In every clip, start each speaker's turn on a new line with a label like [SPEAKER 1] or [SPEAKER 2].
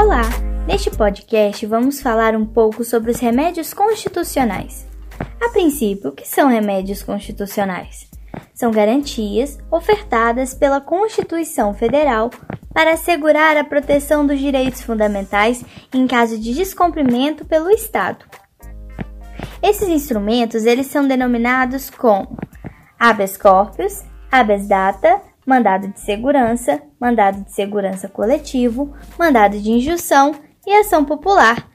[SPEAKER 1] Olá! Neste podcast vamos falar um pouco sobre os remédios constitucionais. A princípio, o que são remédios constitucionais? São garantias ofertadas pela Constituição Federal para assegurar a proteção dos direitos fundamentais em caso de descumprimento pelo Estado. Esses instrumentos eles são denominados como habeas corpus, habeas data, mandado de segurança, mandado de segurança coletivo, mandado de injunção e ação popular.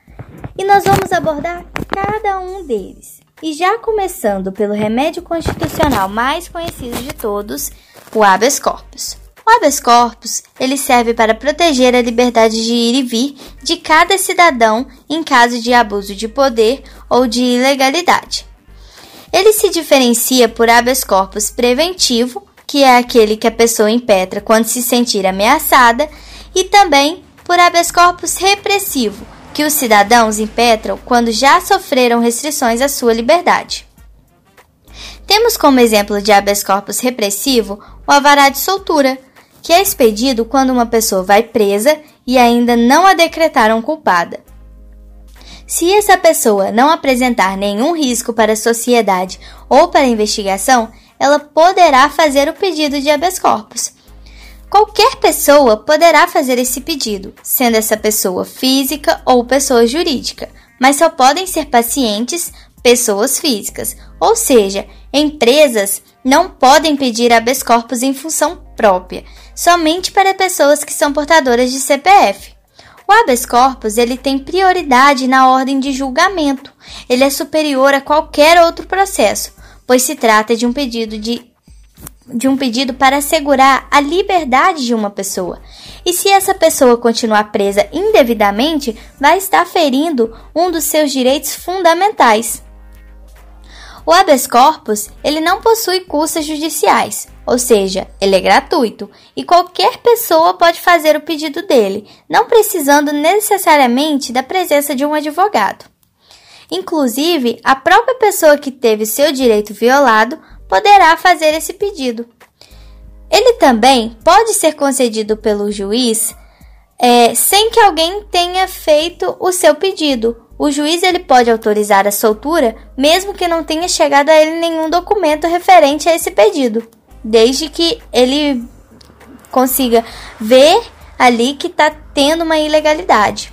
[SPEAKER 1] E nós vamos abordar cada um deles. E já começando pelo remédio constitucional mais conhecido de todos, o habeas corpus. O habeas corpus, ele serve para proteger a liberdade de ir e vir de cada cidadão em caso de abuso de poder ou de ilegalidade. Ele se diferencia por habeas corpus preventivo, que é aquele que a pessoa impetra quando se sentir ameaçada, e também por habeas corpus repressivo, que os cidadãos impetram quando já sofreram restrições à sua liberdade. Temos como exemplo de habeas corpus repressivo o alvará de soltura, que é expedido quando uma pessoa vai presa e ainda não a decretaram culpada. Se essa pessoa não apresentar nenhum risco para a sociedade ou para a investigação, ela poderá fazer o pedido de habeas corpus. Qualquer pessoa poderá fazer esse pedido, sendo essa pessoa física ou pessoa jurídica, mas só podem ser pacientes pessoas físicas, ou seja, empresas não podem pedir habeas corpus em função própria, somente para pessoas que são portadoras de CPF. O habeas corpus ele tem prioridade na ordem de julgamento. Ele é superior a qualquer outro processo, pois se trata de um pedido de de um pedido para assegurar a liberdade de uma pessoa. E se essa pessoa continuar presa indevidamente, vai estar ferindo um dos seus direitos fundamentais. O habeas corpus, ele não possui custas judiciais, ou seja, ele é gratuito e qualquer pessoa pode fazer o pedido dele, não precisando necessariamente da presença de um advogado. Inclusive, a própria pessoa que teve seu direito violado poderá fazer esse pedido. Ele também pode ser concedido pelo juiz é, sem que alguém tenha feito o seu pedido. O juiz ele pode autorizar a soltura, mesmo que não tenha chegado a ele nenhum documento referente a esse pedido, desde que ele consiga ver ali que está tendo uma ilegalidade.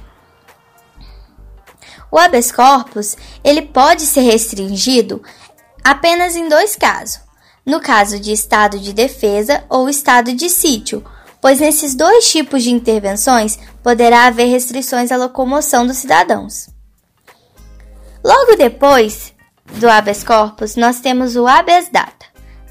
[SPEAKER 1] O habeas corpus ele pode ser restringido apenas em dois casos: no caso de estado de defesa ou estado de sítio, pois nesses dois tipos de intervenções poderá haver restrições à locomoção dos cidadãos. Logo depois do habeas corpus, nós temos o habeas data,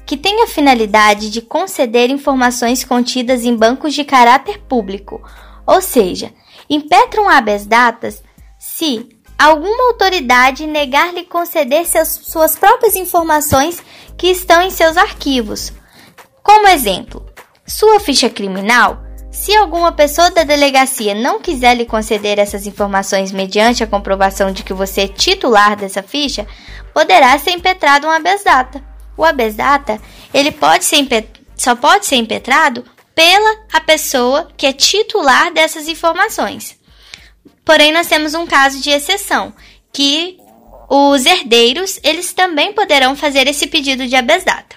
[SPEAKER 1] que tem a finalidade de conceder informações contidas em bancos de caráter público, ou seja, impetram habeas datas se alguma autoridade negar-lhe conceder seus, suas próprias informações que estão em seus arquivos. Como exemplo, sua ficha criminal. Se alguma pessoa da delegacia não quiser lhe conceder essas informações mediante a comprovação de que você é titular dessa ficha, poderá ser impetrado um habeas data. O habeas data, ele pode ser só pode ser impetrado pela a pessoa que é titular dessas informações. Porém, nós temos um caso de exceção, que os herdeiros, eles também poderão fazer esse pedido de habeas data.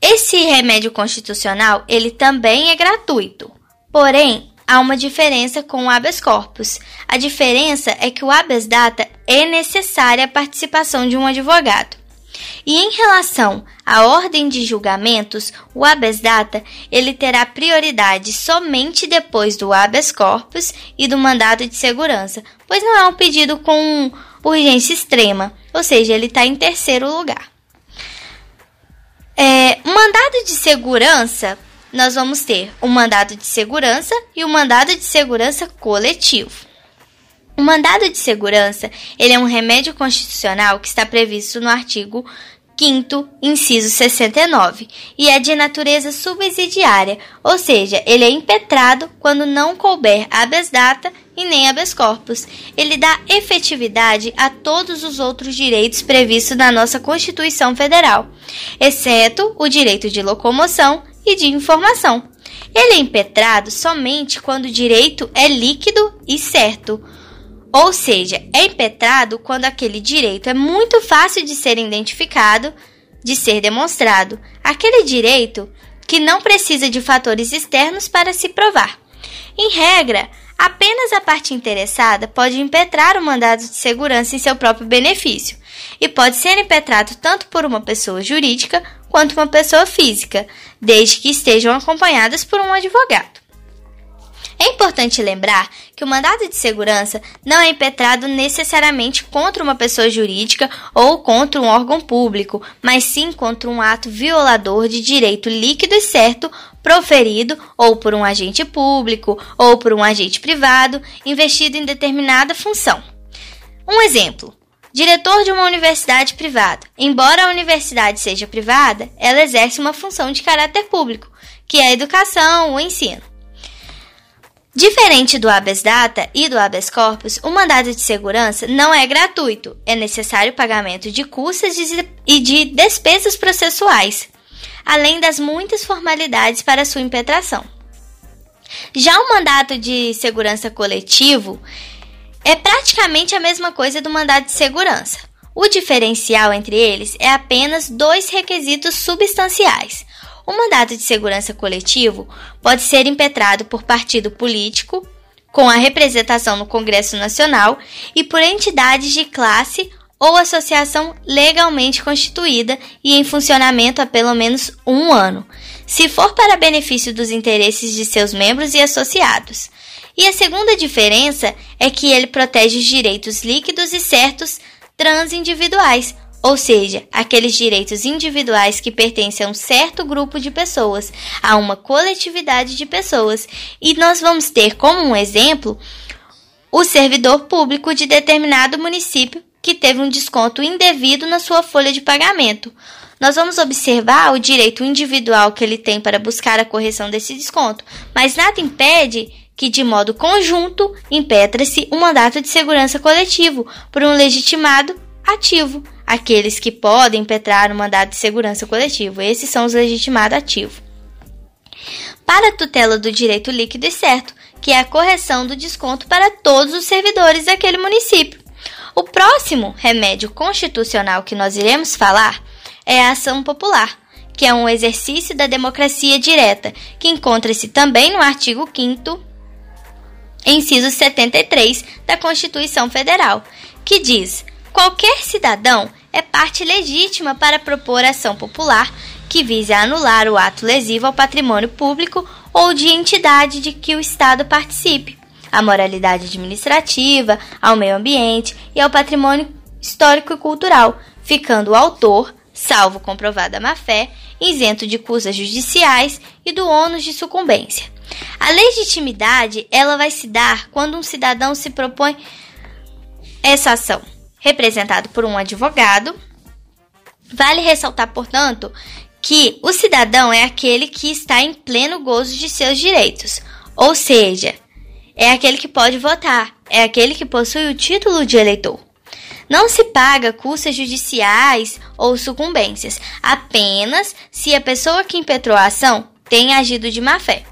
[SPEAKER 1] Esse remédio constitucional, ele também é gratuito. Porém, há uma diferença com o habeas corpus. A diferença é que o habeas data é necessária a participação de um advogado. E em relação à ordem de julgamentos, o habeas data ele terá prioridade somente depois do habeas corpus e do mandado de segurança, pois não é um pedido com urgência extrema, ou seja, ele está em terceiro lugar. É, mandado de segurança, nós vamos ter o mandado de segurança e o mandado de segurança coletivo. O mandado de segurança, ele é um remédio constitucional que está previsto no artigo 5 inciso 69, e é de natureza subsidiária, ou seja, ele é impetrado quando não couber habeas data e nem habeas corpus. Ele dá efetividade a todos os outros direitos previstos na nossa Constituição Federal, exceto o direito de locomoção e de informação. Ele é impetrado somente quando o direito é líquido e certo. Ou seja, é impetrado quando aquele direito é muito fácil de ser identificado, de ser demonstrado. Aquele direito que não precisa de fatores externos para se provar. Em regra, apenas a parte interessada pode impetrar o mandado de segurança em seu próprio benefício, e pode ser impetrado tanto por uma pessoa jurídica quanto uma pessoa física, desde que estejam acompanhadas por um advogado. É importante lembrar que o mandado de segurança não é impetrado necessariamente contra uma pessoa jurídica ou contra um órgão público, mas sim contra um ato violador de direito líquido e certo proferido ou por um agente público ou por um agente privado investido em determinada função. Um exemplo: diretor de uma universidade privada. Embora a universidade seja privada, ela exerce uma função de caráter público, que é a educação, o ensino. Diferente do habeas data e do habeas corpus, o mandado de segurança não é gratuito. É necessário pagamento de custas e de despesas processuais, além das muitas formalidades para sua impetração. Já o mandato de segurança coletivo é praticamente a mesma coisa do mandado de segurança. O diferencial entre eles é apenas dois requisitos substanciais. O mandato de segurança coletivo pode ser impetrado por partido político, com a representação no Congresso Nacional, e por entidades de classe ou associação legalmente constituída e em funcionamento há pelo menos um ano, se for para benefício dos interesses de seus membros e associados. E a segunda diferença é que ele protege os direitos líquidos e certos transindividuais, ou seja, aqueles direitos individuais que pertencem a um certo grupo de pessoas, a uma coletividade de pessoas. E nós vamos ter como um exemplo o servidor público de determinado município que teve um desconto indevido na sua folha de pagamento. Nós vamos observar o direito individual que ele tem para buscar a correção desse desconto, mas nada impede que, de modo conjunto, impetra-se um mandato de segurança coletivo por um legitimado ativo aqueles que podem impetrar o mandado de segurança coletivo. Esses são os legitimados ativos. Para a tutela do direito líquido e certo, que é a correção do desconto para todos os servidores daquele município. O próximo remédio constitucional que nós iremos falar é a ação popular, que é um exercício da democracia direta, que encontra-se também no artigo 5 inciso 73 da Constituição Federal, que diz: qualquer cidadão é parte legítima para propor ação popular que vise anular o ato lesivo ao patrimônio público ou de entidade de que o Estado participe, à moralidade administrativa, ao meio ambiente e ao patrimônio histórico e cultural, ficando o autor, salvo comprovada má-fé, isento de custas judiciais e do ônus de sucumbência. A legitimidade ela vai se dar quando um cidadão se propõe essa ação representado por um advogado. Vale ressaltar, portanto, que o cidadão é aquele que está em pleno gozo de seus direitos, ou seja, é aquele que pode votar, é aquele que possui o título de eleitor. Não se paga custas judiciais ou sucumbências, apenas se a pessoa que impetrou a ação tem agido de má fé.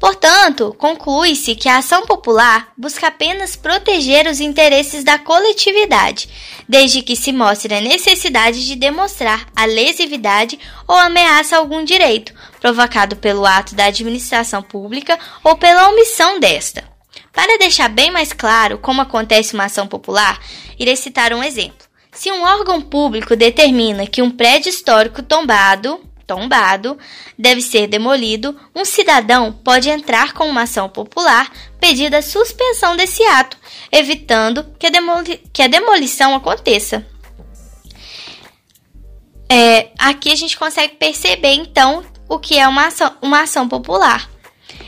[SPEAKER 1] Portanto, conclui-se que a ação popular busca apenas proteger os interesses da coletividade, desde que se mostre a necessidade de demonstrar a lesividade ou ameaça a algum direito, provocado pelo ato da administração pública ou pela omissão desta. Para deixar bem mais claro como acontece uma ação popular, irei citar um exemplo. Se um órgão público determina que um prédio histórico tombado tombado deve ser demolido, um cidadão pode entrar com uma ação popular pedindo a suspensão desse ato, evitando que a, demoli que a demolição aconteça. É, aqui a gente consegue perceber então o que é uma ação, uma ação popular.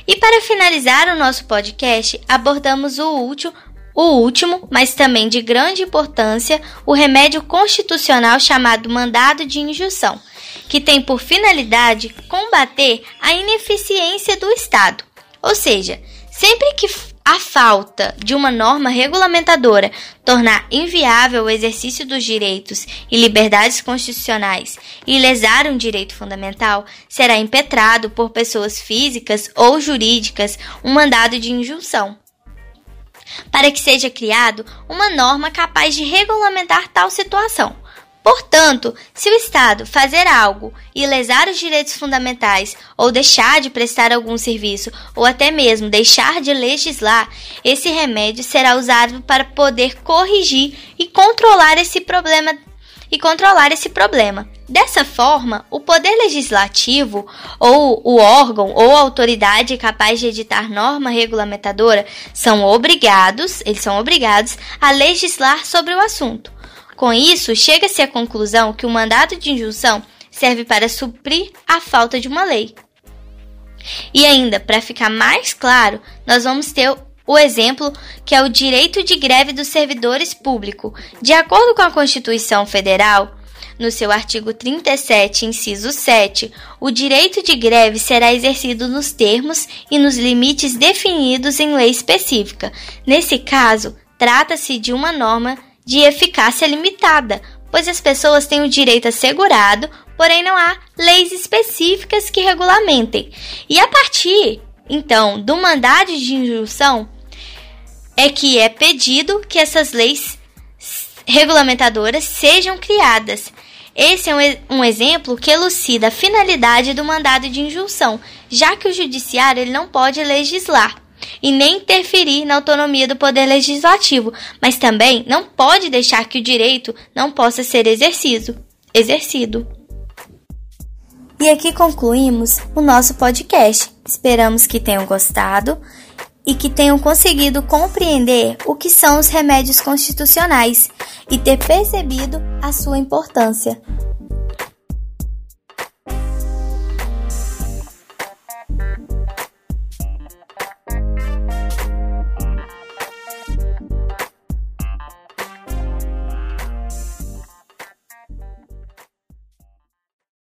[SPEAKER 1] E para finalizar o nosso podcast, abordamos o último, o último, mas também de grande importância, o remédio constitucional chamado mandado de injunção que tem por finalidade combater a ineficiência do Estado. Ou seja, sempre que a falta de uma norma regulamentadora tornar inviável o exercício dos direitos e liberdades constitucionais e lesar um direito fundamental, será impetrado por pessoas físicas ou jurídicas um mandado de injunção. Para que seja criado uma norma capaz de regulamentar tal situação. Portanto, se o Estado fazer algo e lesar os direitos fundamentais, ou deixar de prestar algum serviço, ou até mesmo deixar de legislar, esse remédio será usado para poder corrigir e controlar esse problema e controlar esse problema. Dessa forma, o poder legislativo, ou o órgão ou autoridade capaz de editar norma regulamentadora, são obrigados, eles são obrigados a legislar sobre o assunto. Com isso, chega-se à conclusão que o mandato de injunção serve para suprir a falta de uma lei. E ainda, para ficar mais claro, nós vamos ter o exemplo que é o direito de greve dos servidores públicos. De acordo com a Constituição Federal, no seu artigo 37, inciso 7, o direito de greve será exercido nos termos e nos limites definidos em lei específica. Nesse caso, trata-se de uma norma de eficácia limitada, pois as pessoas têm o direito assegurado, porém não há leis específicas que regulamentem. E a partir, então, do mandado de injunção, é que é pedido que essas leis regulamentadoras sejam criadas. Esse é um, um, exemplo que elucida a finalidade do mandado de injunção, já que o judiciário ele não pode legislar e nem interferir na autonomia do poder legislativo, mas também não pode deixar que o direito não possa ser exercido. exercido. E aqui concluímos o nosso podcast. Esperamos que tenham gostado e que tenham conseguido compreender o que são os remédios constitucionais e ter percebido a sua importância.